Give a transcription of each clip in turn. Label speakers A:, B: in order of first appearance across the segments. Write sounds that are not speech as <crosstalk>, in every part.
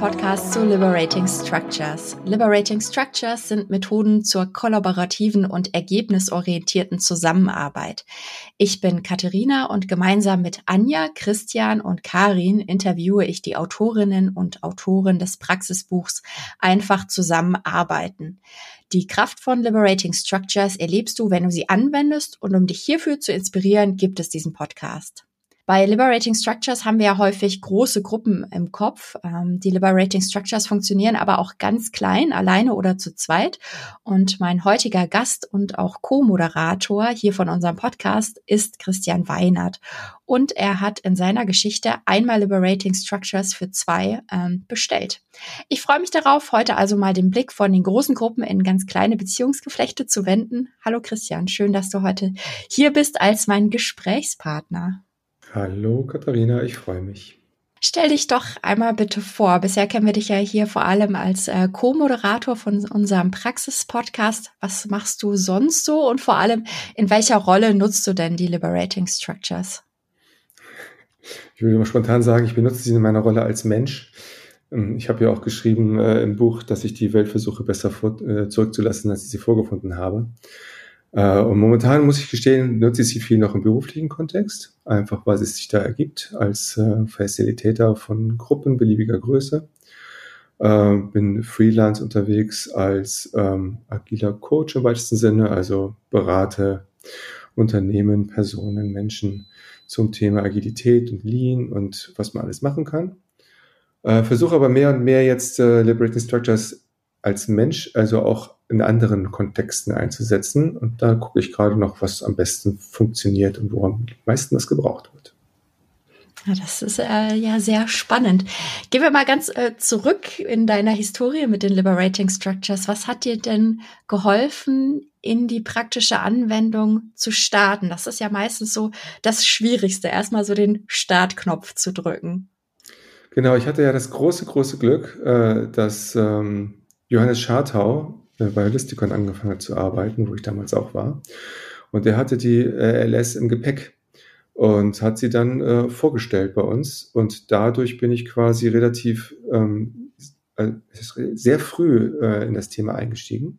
A: Podcast zu Liberating Structures. Liberating Structures sind Methoden zur kollaborativen und ergebnisorientierten Zusammenarbeit. Ich bin Katharina und gemeinsam mit Anja, Christian und Karin interviewe ich die Autorinnen und Autoren des Praxisbuchs Einfach zusammenarbeiten. Die Kraft von Liberating Structures erlebst du, wenn du sie anwendest und um dich hierfür zu inspirieren, gibt es diesen Podcast. Bei Liberating Structures haben wir ja häufig große Gruppen im Kopf. Ähm, die Liberating Structures funktionieren aber auch ganz klein, alleine oder zu zweit. Und mein heutiger Gast und auch Co-Moderator hier von unserem Podcast ist Christian Weinert. Und er hat in seiner Geschichte einmal Liberating Structures für zwei ähm, bestellt. Ich freue mich darauf, heute also mal den Blick von den großen Gruppen in ganz kleine Beziehungsgeflechte zu wenden. Hallo Christian, schön, dass du heute hier bist als mein Gesprächspartner.
B: Hallo Katharina, ich freue mich.
A: Stell dich doch einmal bitte vor. Bisher kennen wir dich ja hier vor allem als äh, Co-Moderator von unserem Praxis-Podcast. Was machst du sonst so und vor allem in welcher Rolle nutzt du denn die Liberating Structures?
B: Ich würde mal spontan sagen, ich benutze sie in meiner Rolle als Mensch. Ähm, ich habe ja auch geschrieben äh, im Buch, dass ich die Welt versuche besser vor, äh, zurückzulassen, als ich sie vorgefunden habe. Äh, und momentan muss ich gestehen, nutze ich sie viel noch im beruflichen Kontext, einfach weil es sich da ergibt als äh, Facilitator von Gruppen beliebiger Größe. Äh, bin Freelance unterwegs als ähm, agiler Coach im weitesten Sinne, also berate Unternehmen, Personen, Menschen zum Thema Agilität und Lean und was man alles machen kann. Äh, Versuche aber mehr und mehr jetzt äh, Liberating Structures als Mensch, also auch in anderen Kontexten einzusetzen. Und da gucke ich gerade noch, was am besten funktioniert und wo am meisten das gebraucht wird.
A: Ja, das ist äh, ja sehr spannend. Gehen wir mal ganz äh, zurück in deiner Historie mit den Liberating Structures. Was hat dir denn geholfen, in die praktische Anwendung zu starten? Das ist ja meistens so das Schwierigste, erstmal so den Startknopf zu drücken.
B: Genau, ich hatte ja das große, große Glück, äh, dass ähm, Johannes Schartau bei Holistikon angefangen hat zu arbeiten, wo ich damals auch war. Und der hatte die äh, LS im Gepäck und hat sie dann äh, vorgestellt bei uns. Und dadurch bin ich quasi relativ ähm, äh, sehr früh äh, in das Thema eingestiegen.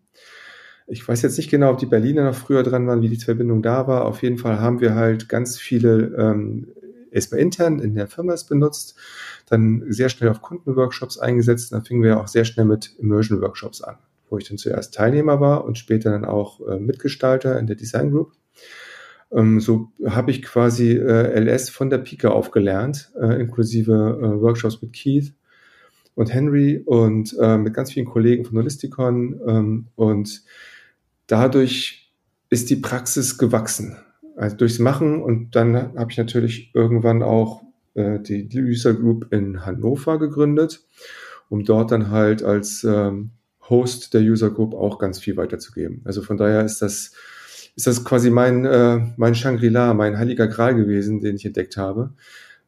B: Ich weiß jetzt nicht genau, ob die Berliner noch früher dran waren, wie die Verbindung da war. Auf jeden Fall haben wir halt ganz viele ähm, erstmal intern in der Firma es benutzt, dann sehr schnell auf Kundenworkshops eingesetzt. Dann fingen wir auch sehr schnell mit Immersion-Workshops an, wo ich dann zuerst Teilnehmer war und später dann auch äh, Mitgestalter in der Design Group. Ähm, so habe ich quasi äh, LS von der Pike auf gelernt, äh, inklusive äh, Workshops mit Keith und Henry und äh, mit ganz vielen Kollegen von Holisticon. Ähm, und dadurch ist die Praxis gewachsen also durchs Machen und dann habe ich natürlich irgendwann auch äh, die User Group in Hannover gegründet, um dort dann halt als ähm, Host der User Group auch ganz viel weiterzugeben. Also von daher ist das ist das quasi mein äh, mein Shangri-La, mein heiliger Gral gewesen, den ich entdeckt habe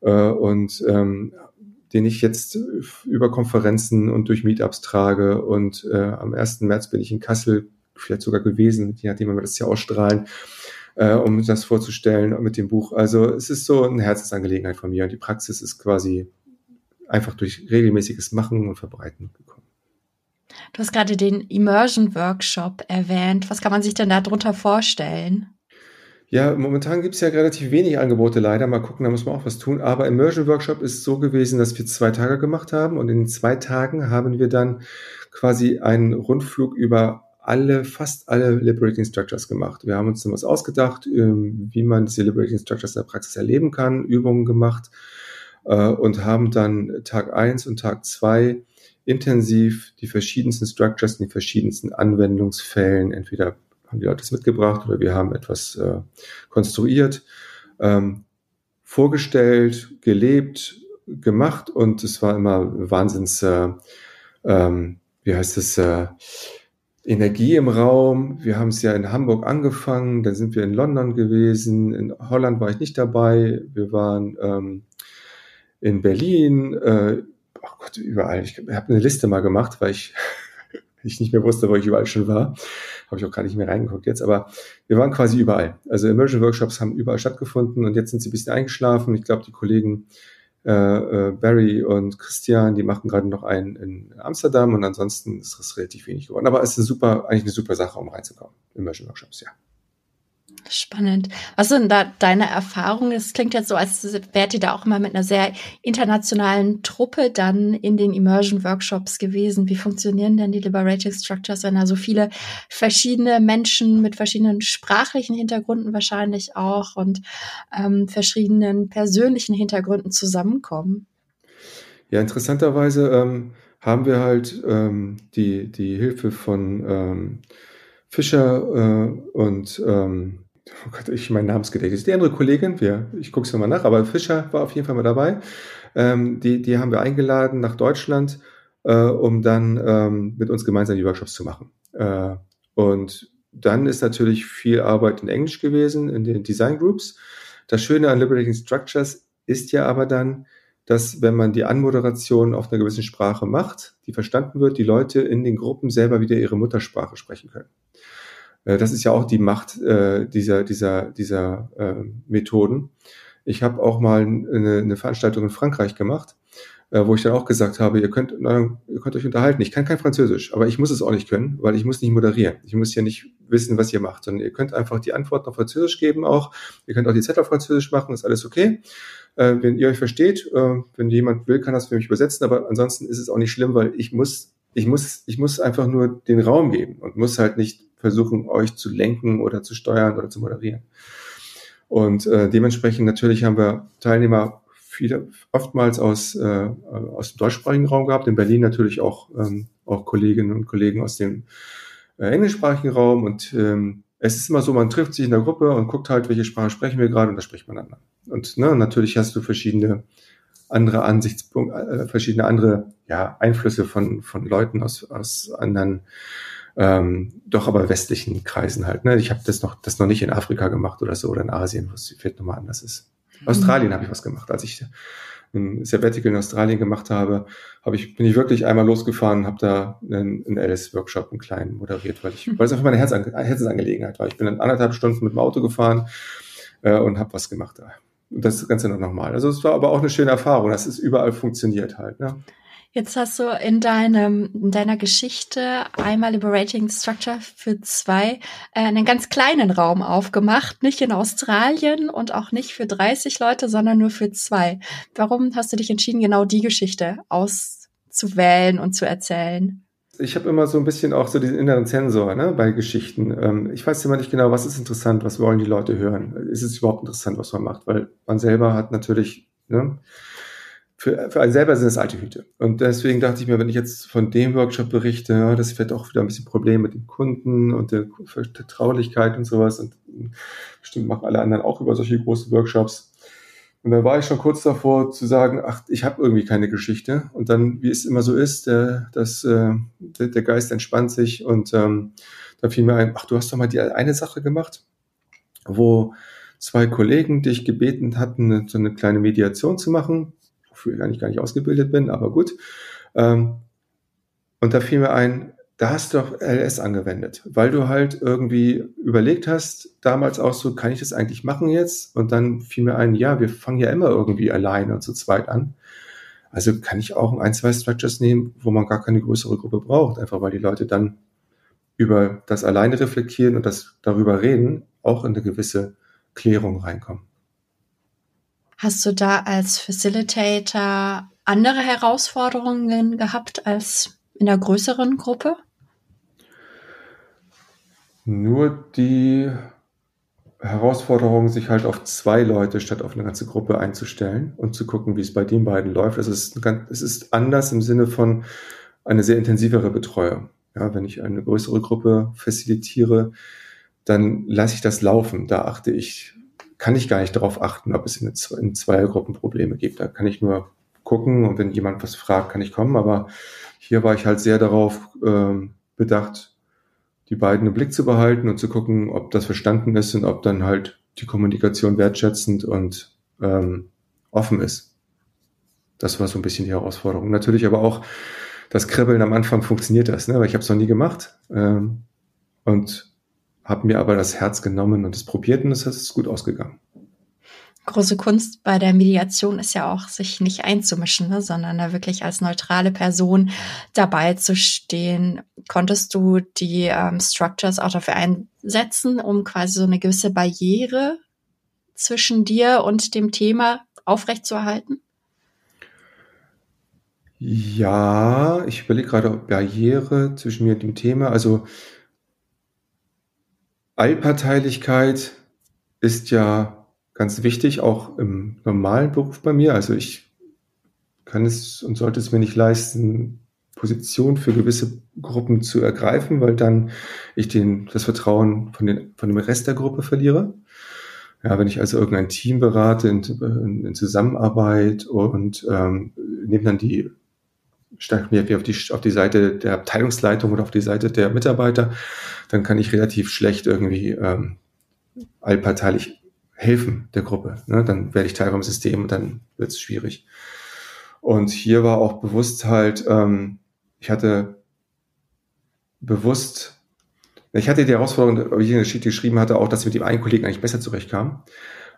B: äh, und ähm, den ich jetzt über Konferenzen und durch Meetups trage. Und äh, am 1. März bin ich in Kassel vielleicht sogar gewesen, je nachdem, wenn wir das hier ausstrahlen äh, um das vorzustellen mit dem Buch. Also es ist so eine Herzensangelegenheit von mir und die Praxis ist quasi einfach durch regelmäßiges Machen und Verbreiten gekommen.
A: Du hast gerade den Immersion Workshop erwähnt. Was kann man sich denn darunter vorstellen?
B: Ja, momentan gibt es ja relativ wenig Angebote leider. Mal gucken, da muss man auch was tun. Aber Immersion Workshop ist so gewesen, dass wir zwei Tage gemacht haben und in zwei Tagen haben wir dann quasi einen Rundflug über alle, fast alle Liberating Structures gemacht. Wir haben uns dann was ausgedacht, ähm, wie man diese Liberating Structures in der Praxis erleben kann, Übungen gemacht äh, und haben dann Tag eins und Tag zwei intensiv die verschiedensten Structures den verschiedensten Anwendungsfällen, entweder haben die Leute das mitgebracht oder wir haben etwas äh, konstruiert, ähm, vorgestellt, gelebt, gemacht und es war immer Wahnsinns, äh, ähm, wie heißt es, äh, Energie im Raum. Wir haben es ja in Hamburg angefangen, dann sind wir in London gewesen, in Holland war ich nicht dabei, wir waren ähm, in Berlin, äh, Gott, überall. Ich habe eine Liste mal gemacht, weil ich <laughs> ich nicht mehr wusste, wo ich überall schon war. Habe ich auch gar nicht mehr reingeguckt jetzt, aber wir waren quasi überall. Also Immersion Workshops haben überall stattgefunden und jetzt sind sie ein bisschen eingeschlafen. Ich glaube, die Kollegen äh, äh, Barry und Christian, die machen gerade noch einen in Amsterdam und ansonsten ist es relativ wenig geworden. Aber es ist eine super, eigentlich eine super Sache, um reinzukommen. Immersion Workshops, ja.
A: Spannend. Was sind da deine Erfahrungen? Es klingt jetzt so, als wärt ihr da auch immer mit einer sehr internationalen Truppe dann in den Immersion Workshops gewesen. Wie funktionieren denn die Liberating Structures, wenn da so viele verschiedene Menschen mit verschiedenen sprachlichen Hintergründen wahrscheinlich auch und ähm, verschiedenen persönlichen Hintergründen zusammenkommen?
B: Ja, interessanterweise ähm, haben wir halt ähm, die, die Hilfe von ähm, Fischer äh, und ähm, oh Gott, ich mein Namensgedächtnis, die andere Kollegin, wir, ich gucke es nochmal nach, aber Fischer war auf jeden Fall mal dabei. Ähm, die, die haben wir eingeladen nach Deutschland, äh, um dann ähm, mit uns gemeinsam die Workshops zu machen. Äh, und dann ist natürlich viel Arbeit in Englisch gewesen, in den Design Groups. Das Schöne an Liberating Structures ist ja aber dann, dass wenn man die Anmoderation auf einer gewissen Sprache macht, die verstanden wird, die Leute in den Gruppen selber wieder ihre Muttersprache sprechen können. Äh, das ist ja auch die Macht äh, dieser, dieser, dieser äh, Methoden. Ich habe auch mal eine, eine Veranstaltung in Frankreich gemacht, äh, wo ich dann auch gesagt habe, ihr könnt, na, ihr könnt euch unterhalten. Ich kann kein Französisch, aber ich muss es auch nicht können, weil ich muss nicht moderieren. Ich muss ja nicht wissen, was ihr macht, sondern ihr könnt einfach die Antworten auf Französisch geben auch. Ihr könnt auch die Zettel auf Französisch machen, ist alles okay. Äh, wenn ihr euch versteht, äh, wenn jemand will, kann das für mich übersetzen, aber ansonsten ist es auch nicht schlimm, weil ich muss, ich muss, ich muss einfach nur den Raum geben und muss halt nicht versuchen, euch zu lenken oder zu steuern oder zu moderieren. Und äh, dementsprechend natürlich haben wir Teilnehmer viele, oftmals aus, äh, aus dem deutschsprachigen Raum gehabt, in Berlin natürlich auch, ähm, auch Kolleginnen und Kollegen aus dem äh, englischsprachigen Raum. Und ähm, es ist immer so, man trifft sich in der Gruppe und guckt halt, welche Sprache sprechen wir gerade und da spricht man dann. Und ne, natürlich hast du verschiedene andere Ansichtspunkte, äh, verschiedene andere ja, Einflüsse von, von Leuten aus, aus anderen ähm, doch aber westlichen Kreisen halt. Ne? Ich habe das noch, das noch nicht in Afrika gemacht oder so oder in Asien, wo es vielleicht nochmal anders ist. Mhm. Australien habe ich was gemacht. Als ich ein Sabbatical in Australien gemacht habe, habe ich, bin ich wirklich einmal losgefahren, habe da einen, einen Alice-Workshop, einen kleinen moderiert, weil ich, weil es einfach meine Herz, Herzensangelegenheit war. Ich bin dann anderthalb Stunden mit dem Auto gefahren äh, und habe was gemacht da. Und das Ganze noch nochmal. Also es war aber auch eine schöne Erfahrung. Das ist überall funktioniert halt. Ne?
A: Jetzt hast du in deinem in deiner Geschichte einmal Liberating Structure für zwei äh, einen ganz kleinen Raum aufgemacht, nicht in Australien und auch nicht für 30 Leute, sondern nur für zwei. Warum hast du dich entschieden, genau die Geschichte auszuwählen und zu erzählen?
B: Ich habe immer so ein bisschen auch so diesen inneren Sensor ne, bei Geschichten. Ähm, ich weiß immer nicht genau, was ist interessant, was wollen die Leute hören. Ist es überhaupt interessant, was man macht? Weil man selber hat natürlich ne, für, für einen selber sind es alte Hüte. Und deswegen dachte ich mir, wenn ich jetzt von dem Workshop berichte, das wird auch wieder ein bisschen Problem mit den Kunden und der Vertraulichkeit und sowas. Und bestimmt machen alle anderen auch über solche großen Workshops. Und dann war ich schon kurz davor zu sagen, ach, ich habe irgendwie keine Geschichte. Und dann, wie es immer so ist, der, das, äh, der, der Geist entspannt sich und ähm, da fiel mir ein, ach, du hast doch mal die eine Sache gemacht, wo zwei Kollegen dich gebeten hatten, so eine kleine Mediation zu machen wofür ich eigentlich gar nicht ausgebildet bin, aber gut. Ähm, und da fiel mir ein, da hast du doch LS angewendet, weil du halt irgendwie überlegt hast, damals auch so, kann ich das eigentlich machen jetzt? Und dann fiel mir ein, ja, wir fangen ja immer irgendwie alleine und zu zweit an. Also kann ich auch ein, zwei Structures nehmen, wo man gar keine größere Gruppe braucht, einfach weil die Leute dann über das alleine reflektieren und das darüber reden, auch in eine gewisse Klärung reinkommen.
A: Hast du da als Facilitator andere Herausforderungen gehabt als in der größeren Gruppe?
B: Nur die Herausforderung, sich halt auf zwei Leute statt auf eine ganze Gruppe einzustellen und zu gucken, wie es bei den beiden läuft. Es ist, es ist anders im Sinne von eine sehr intensivere Betreuung. Ja, wenn ich eine größere Gruppe facilitiere, dann lasse ich das laufen. Da achte ich kann ich gar nicht darauf achten, ob es in, in Zweiergruppen Probleme gibt. Da kann ich nur gucken und wenn jemand was fragt, kann ich kommen. Aber hier war ich halt sehr darauf ähm, bedacht, die beiden im Blick zu behalten und zu gucken, ob das verstanden ist und ob dann halt die Kommunikation wertschätzend und ähm, offen ist. Das war so ein bisschen die Herausforderung. Natürlich aber auch das Kribbeln am Anfang funktioniert das, ne? weil ich habe es noch nie gemacht ähm, und habe mir aber das Herz genommen und es probiert und es ist gut ausgegangen
A: große Kunst bei der Mediation ist ja auch, sich nicht einzumischen, ne, sondern da wirklich als neutrale Person dabei zu stehen. Konntest du die ähm, Structures auch dafür einsetzen, um quasi so eine gewisse Barriere zwischen dir und dem Thema aufrechtzuerhalten?
B: Ja, ich überlege gerade, ob Barriere zwischen mir und dem Thema, also Allparteilichkeit ist ja ganz wichtig, auch im normalen Beruf bei mir. Also ich kann es und sollte es mir nicht leisten, Position für gewisse Gruppen zu ergreifen, weil dann ich den, das Vertrauen von, den, von dem Rest der Gruppe verliere. Ja, wenn ich also irgendein Team berate in, in Zusammenarbeit und ähm, nehme dann die steige mir auf die, auf die Seite der Abteilungsleitung oder auf die Seite der Mitarbeiter, dann kann ich relativ schlecht irgendwie ähm, allparteilich helfen der Gruppe. Ne? Dann werde ich Teil vom System und dann wird es schwierig. Und hier war auch bewusst halt, ähm, ich hatte bewusst, ich hatte die Herausforderung, wie ich in der Sheet geschrieben hatte, auch, dass ich mit dem einen Kollegen eigentlich besser zurechtkam.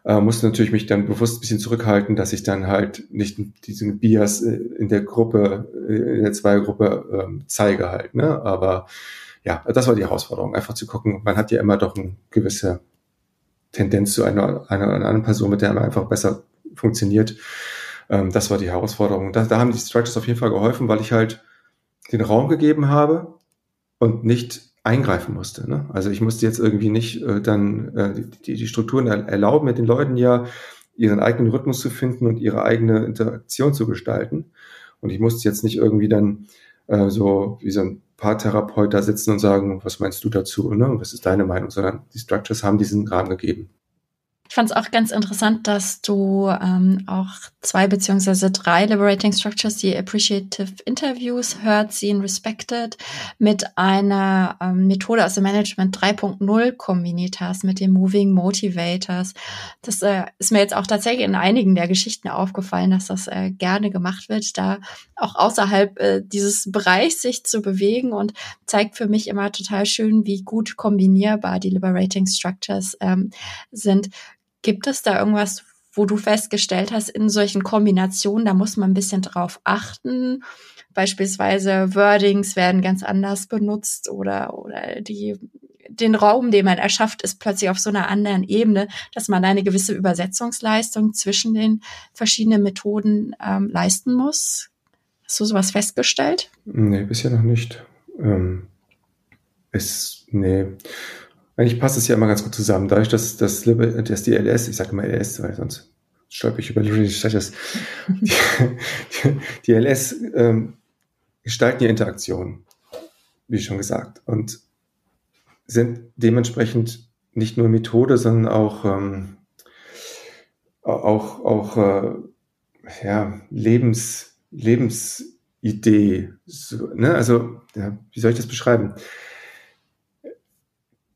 B: Äh, musste natürlich mich dann bewusst ein bisschen zurückhalten, dass ich dann halt nicht diesen Bias äh, in der Gruppe, äh, in der Zweiergruppe ähm, zeige halt. Ne? Aber ja, das war die Herausforderung, einfach zu gucken, man hat ja immer doch eine gewisse Tendenz zu einer, einer, einer anderen Person, mit der man einfach besser funktioniert. Ähm, das war die Herausforderung. Da, da haben die Structures auf jeden Fall geholfen, weil ich halt den Raum gegeben habe und nicht eingreifen musste. Ne? Also ich musste jetzt irgendwie nicht äh, dann äh, die, die Strukturen erlauben, mit den Leuten ja ihren eigenen Rhythmus zu finden und ihre eigene Interaktion zu gestalten. Und ich musste jetzt nicht irgendwie dann äh, so wie so ein Paartherapeut da sitzen und sagen, was meinst du dazu, ne? was ist deine Meinung, sondern die Structures haben diesen Rahmen gegeben.
A: Ich fand es auch ganz interessant, dass du ähm, auch zwei beziehungsweise drei Liberating Structures, die Appreciative Interviews, Heard, Seen, Respected, mit einer ähm, Methode aus dem Management 3.0 kombiniert hast, mit den Moving Motivators. Das äh, ist mir jetzt auch tatsächlich in einigen der Geschichten aufgefallen, dass das äh, gerne gemacht wird, da auch außerhalb äh, dieses Bereichs sich zu bewegen und zeigt für mich immer total schön, wie gut kombinierbar die Liberating Structures ähm, sind Gibt es da irgendwas, wo du festgestellt hast, in solchen Kombinationen, da muss man ein bisschen drauf achten? Beispielsweise Wordings werden ganz anders benutzt oder, oder die, den Raum, den man erschafft, ist plötzlich auf so einer anderen Ebene, dass man eine gewisse Übersetzungsleistung zwischen den verschiedenen Methoden ähm, leisten muss. Hast du sowas festgestellt?
B: Nee, bisher noch nicht. Ähm, es, nee. Eigentlich passt es ja immer ganz gut zusammen. Dadurch, dass, dass, dass die LS, ich sage immer LS, weil sonst stolper ich über die Status, die, die, die LS ähm, gestalten ja Interaktionen, wie schon gesagt, und sind dementsprechend nicht nur Methode, sondern auch, ähm, auch, auch äh, ja, Lebens, Lebensidee. So, ne? Also, ja, wie soll ich das beschreiben?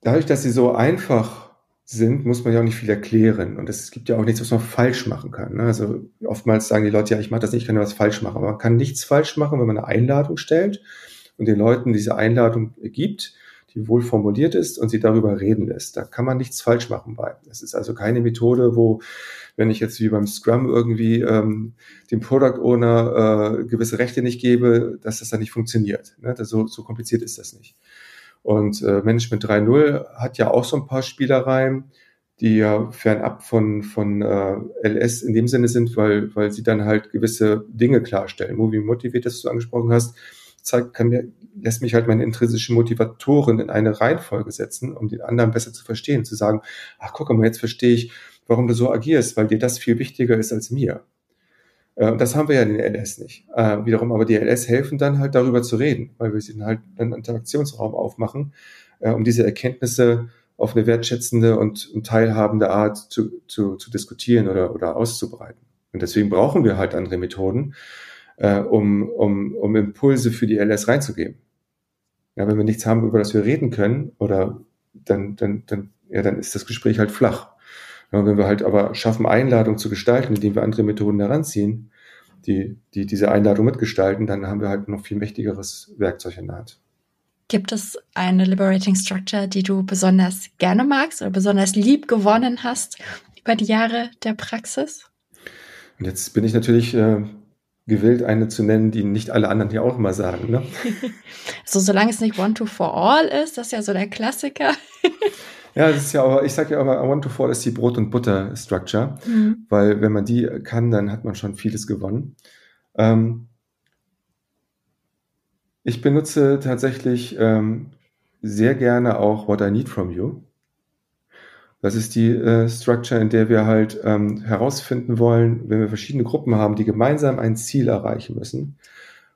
B: Dadurch, dass sie so einfach sind, muss man ja auch nicht viel erklären. Und es gibt ja auch nichts, was man falsch machen kann. Ne? Also oftmals sagen die Leute, ja, ich mache das nicht, ich kann ja was falsch machen. Aber man kann nichts falsch machen, wenn man eine Einladung stellt und den Leuten diese Einladung gibt, die wohl formuliert ist und sie darüber reden lässt. Da kann man nichts falsch machen bei. Das ist also keine Methode, wo, wenn ich jetzt wie beim Scrum irgendwie ähm, dem Product Owner äh, gewisse Rechte nicht gebe, dass das dann nicht funktioniert. Ne? Das, so, so kompliziert ist das nicht. Und äh, Management 3.0 hat ja auch so ein paar Spielereien, die ja fernab von, von äh, LS in dem Sinne sind, weil, weil sie dann halt gewisse Dinge klarstellen. Movie Motivate, das du angesprochen hast, zeigt, kann mir, lässt mich halt meine intrinsischen Motivatoren in eine Reihenfolge setzen, um den anderen besser zu verstehen, zu sagen, ach guck mal, jetzt verstehe ich, warum du so agierst, weil dir das viel wichtiger ist als mir. Äh, das haben wir ja in den LS nicht. Äh, wiederum aber die LS helfen dann halt darüber zu reden, weil wir sie halt einen Interaktionsraum aufmachen, äh, um diese Erkenntnisse auf eine wertschätzende und, und teilhabende Art zu, zu, zu diskutieren oder, oder auszubreiten. Und deswegen brauchen wir halt andere Methoden, äh, um, um, um Impulse für die LS reinzugeben. Ja, wenn wir nichts haben, über das wir reden können, oder dann, dann, dann, ja, dann ist das Gespräch halt flach. Ja, wenn wir halt aber schaffen, Einladung zu gestalten, indem wir andere Methoden heranziehen, die, die diese Einladung mitgestalten, dann haben wir halt noch viel mächtigeres Werkzeug in der Hand.
A: Gibt es eine Liberating Structure, die du besonders gerne magst oder besonders lieb gewonnen hast über die Jahre der Praxis?
B: Und jetzt bin ich natürlich äh, gewillt, eine zu nennen, die nicht alle anderen hier auch immer sagen. Ne? <laughs>
A: so, solange es nicht One to For All ist, das ist ja so der Klassiker. <laughs>
B: ja, das ist ja aber, ich sage ja immer, One to For ist die Brot- und Butter-Structure, mhm. weil wenn man die kann, dann hat man schon vieles gewonnen. Ähm, ich benutze tatsächlich ähm, sehr gerne auch What I Need From You. Das ist die äh, Structure, in der wir halt ähm, herausfinden wollen, wenn wir verschiedene Gruppen haben, die gemeinsam ein Ziel erreichen müssen,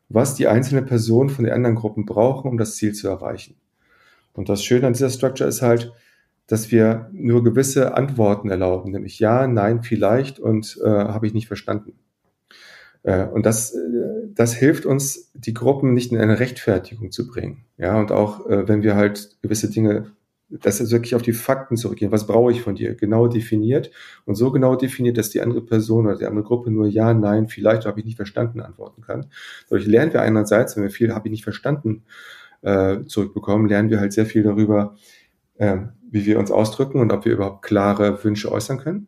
B: was die einzelne Person von den anderen Gruppen brauchen, um das Ziel zu erreichen. Und das Schöne an dieser Structure ist halt, dass wir nur gewisse Antworten erlauben, nämlich ja, nein, vielleicht und äh, habe ich nicht verstanden. Äh, und das, äh, das hilft uns, die Gruppen nicht in eine Rechtfertigung zu bringen. Ja, und auch äh, wenn wir halt gewisse Dinge dass es wirklich auf die Fakten zurückgehen. Was brauche ich von dir? Genau definiert und so genau definiert, dass die andere Person oder die andere Gruppe nur ja, nein, vielleicht habe ich nicht verstanden antworten kann. Dadurch lernen wir einerseits, wenn wir viel habe ich nicht verstanden äh, zurückbekommen, lernen wir halt sehr viel darüber, äh, wie wir uns ausdrücken und ob wir überhaupt klare Wünsche äußern können.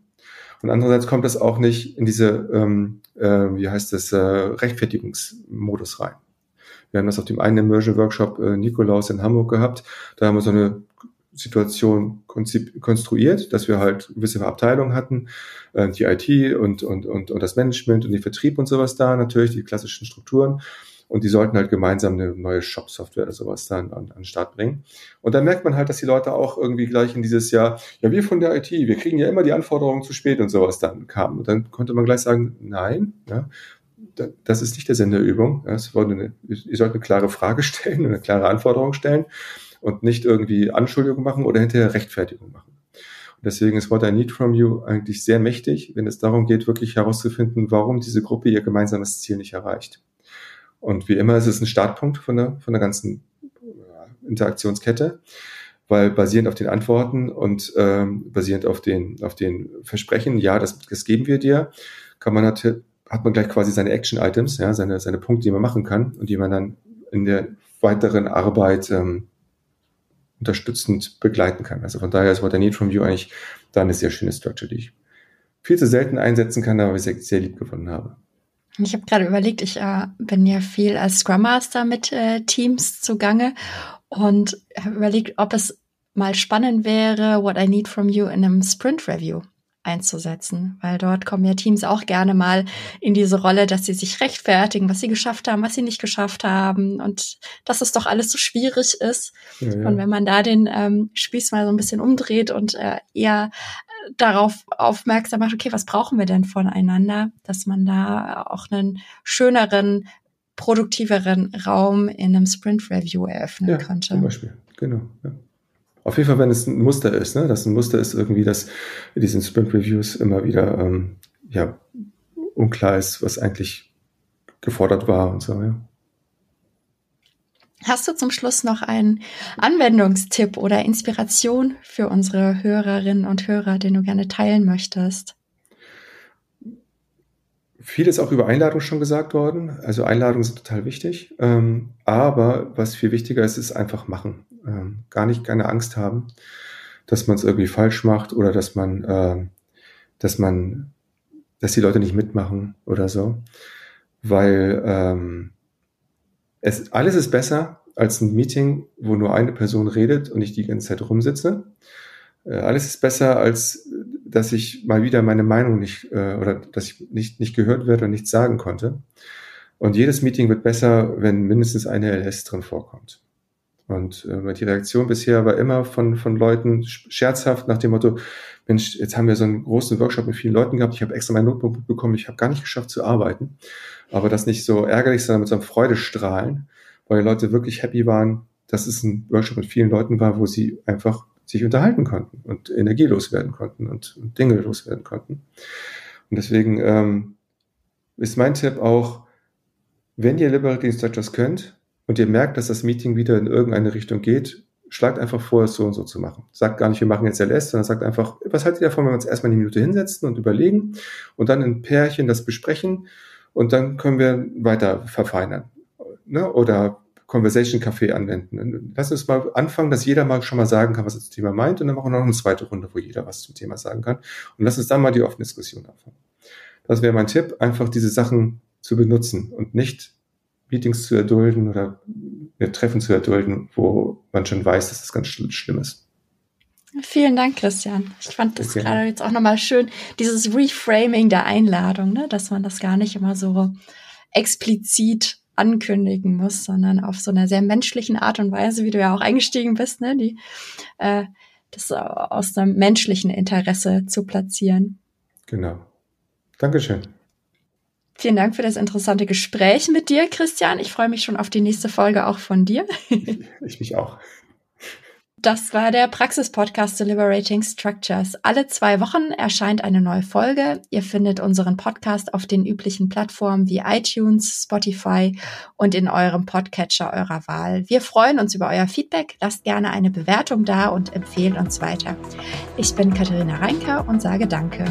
B: Und andererseits kommt das auch nicht in diese, ähm, äh, wie heißt das, äh, Rechtfertigungsmodus rein. Wir haben das auf dem einen Immersion Workshop äh, Nikolaus in Hamburg gehabt. Da haben wir so eine Situation konstruiert, dass wir halt gewisse Abteilungen hatten, äh, die IT und, und, und, und das Management und die Vertrieb und sowas da, natürlich die klassischen Strukturen. Und die sollten halt gemeinsam eine neue Shop-Software oder sowas dann an, an den Start bringen. Und dann merkt man halt, dass die Leute auch irgendwie gleich in dieses Jahr, ja, wir von der IT, wir kriegen ja immer die Anforderungen zu spät und sowas dann kamen. Und dann konnte man gleich sagen, nein, ja, das ist nicht der Sinn der Übung. Ja, es eine, ihr sollt eine klare Frage <laughs> stellen, eine klare Anforderung stellen und nicht irgendwie Anschuldigungen machen oder hinterher Rechtfertigung machen. Und deswegen ist What I Need From You eigentlich sehr mächtig, wenn es darum geht, wirklich herauszufinden, warum diese Gruppe ihr gemeinsames Ziel nicht erreicht. Und wie immer ist es ein Startpunkt von der, von der ganzen Interaktionskette, weil basierend auf den Antworten und ähm, basierend auf den, auf den Versprechen, ja, das, das geben wir dir, kann man natürlich, hat man gleich quasi seine Action-Items, ja, seine, seine Punkte, die man machen kann und die man dann in der weiteren Arbeit ähm, unterstützend begleiten kann. Also von daher ist What I Need From You eigentlich da eine sehr schöne Structure, die ich viel zu selten einsetzen kann, aber sehr, sehr lieb gefunden habe.
A: Ich habe gerade überlegt, ich äh, bin ja viel als Scrum Master mit äh, Teams zugange und habe überlegt, ob es mal spannend wäre, What I Need From You in einem Sprint Review einzusetzen, weil dort kommen ja Teams auch gerne mal in diese Rolle, dass sie sich rechtfertigen, was sie geschafft haben, was sie nicht geschafft haben und dass es doch alles so schwierig ist. Ja, ja. Und wenn man da den ähm, Spieß mal so ein bisschen umdreht und äh, eher darauf aufmerksam macht, okay, was brauchen wir denn voneinander, dass man da auch einen schöneren, produktiveren Raum in einem Sprint Review eröffnen ja, könnte.
B: Zum Beispiel, genau. Ja. Auf jeden Fall, wenn es ein Muster ist, ne? dass ein Muster ist irgendwie, dass in diesen Sprint Reviews immer wieder ähm, ja, unklar ist, was eigentlich gefordert war und so, ja.
A: Hast du zum Schluss noch einen Anwendungstipp oder Inspiration für unsere Hörerinnen und Hörer, den du gerne teilen möchtest?
B: Viel ist auch über Einladung schon gesagt worden. Also Einladungen sind total wichtig. Ähm, aber was viel wichtiger ist, ist einfach machen ähm, gar nicht keine Angst haben, dass man es irgendwie falsch macht oder dass man, äh, dass man, dass die Leute nicht mitmachen oder so, weil ähm, es alles ist besser als ein Meeting, wo nur eine Person redet und ich die ganze Zeit rumsitze. Äh, alles ist besser als dass ich mal wieder meine Meinung nicht äh, oder dass ich nicht nicht gehört werde und nichts sagen konnte. Und jedes Meeting wird besser, wenn mindestens eine LS drin vorkommt. Und äh, die Reaktion bisher war immer von, von Leuten scherzhaft nach dem Motto, Mensch, jetzt haben wir so einen großen Workshop mit vielen Leuten gehabt, ich habe extra mein Notebook bekommen, ich habe gar nicht geschafft zu arbeiten. Aber das nicht so ärgerlich, sondern mit so einem Freudestrahlen, weil die Leute wirklich happy waren, dass es ein Workshop mit vielen Leuten war, wo sie einfach sich unterhalten konnten und energielos werden konnten und, und Dinge loswerden konnten. Und deswegen ähm, ist mein Tipp auch, wenn ihr Liberating Structures könnt, und ihr merkt, dass das Meeting wieder in irgendeine Richtung geht, schlagt einfach vor, es so und so zu machen. Sagt gar nicht, wir machen jetzt LS, sondern sagt einfach, was haltet ihr davon, wenn wir uns erstmal eine Minute hinsetzen und überlegen und dann in Pärchen das besprechen und dann können wir weiter verfeinern. Ne? Oder Conversation Café anwenden. Lass uns mal anfangen, dass jeder mal schon mal sagen kann, was er zum Thema meint, und dann machen wir noch eine zweite Runde, wo jeder was zum Thema sagen kann. Und lass uns dann mal die offene Diskussion anfangen. Das wäre mein Tipp, einfach diese Sachen zu benutzen und nicht Meetings zu erdulden oder Treffen zu erdulden, wo man schon weiß, dass das ganz schlimm ist.
A: Vielen Dank, Christian. Ich fand das okay. gerade jetzt auch nochmal schön, dieses Reframing der Einladung, ne? dass man das gar nicht immer so explizit ankündigen muss, sondern auf so einer sehr menschlichen Art und Weise, wie du ja auch eingestiegen bist, ne? die äh, das aus einem menschlichen Interesse zu platzieren.
B: Genau. Dankeschön.
A: Vielen Dank für das interessante Gespräch mit dir, Christian. Ich freue mich schon auf die nächste Folge auch von dir.
B: ich mich auch.
A: Das war der Praxis-Podcast Deliberating Structures. Alle zwei Wochen erscheint eine neue Folge. Ihr findet unseren Podcast auf den üblichen Plattformen wie iTunes, Spotify und in eurem Podcatcher eurer Wahl. Wir freuen uns über euer Feedback. Lasst gerne eine Bewertung da und empfehlt uns weiter. Ich bin Katharina Reinker und sage Danke.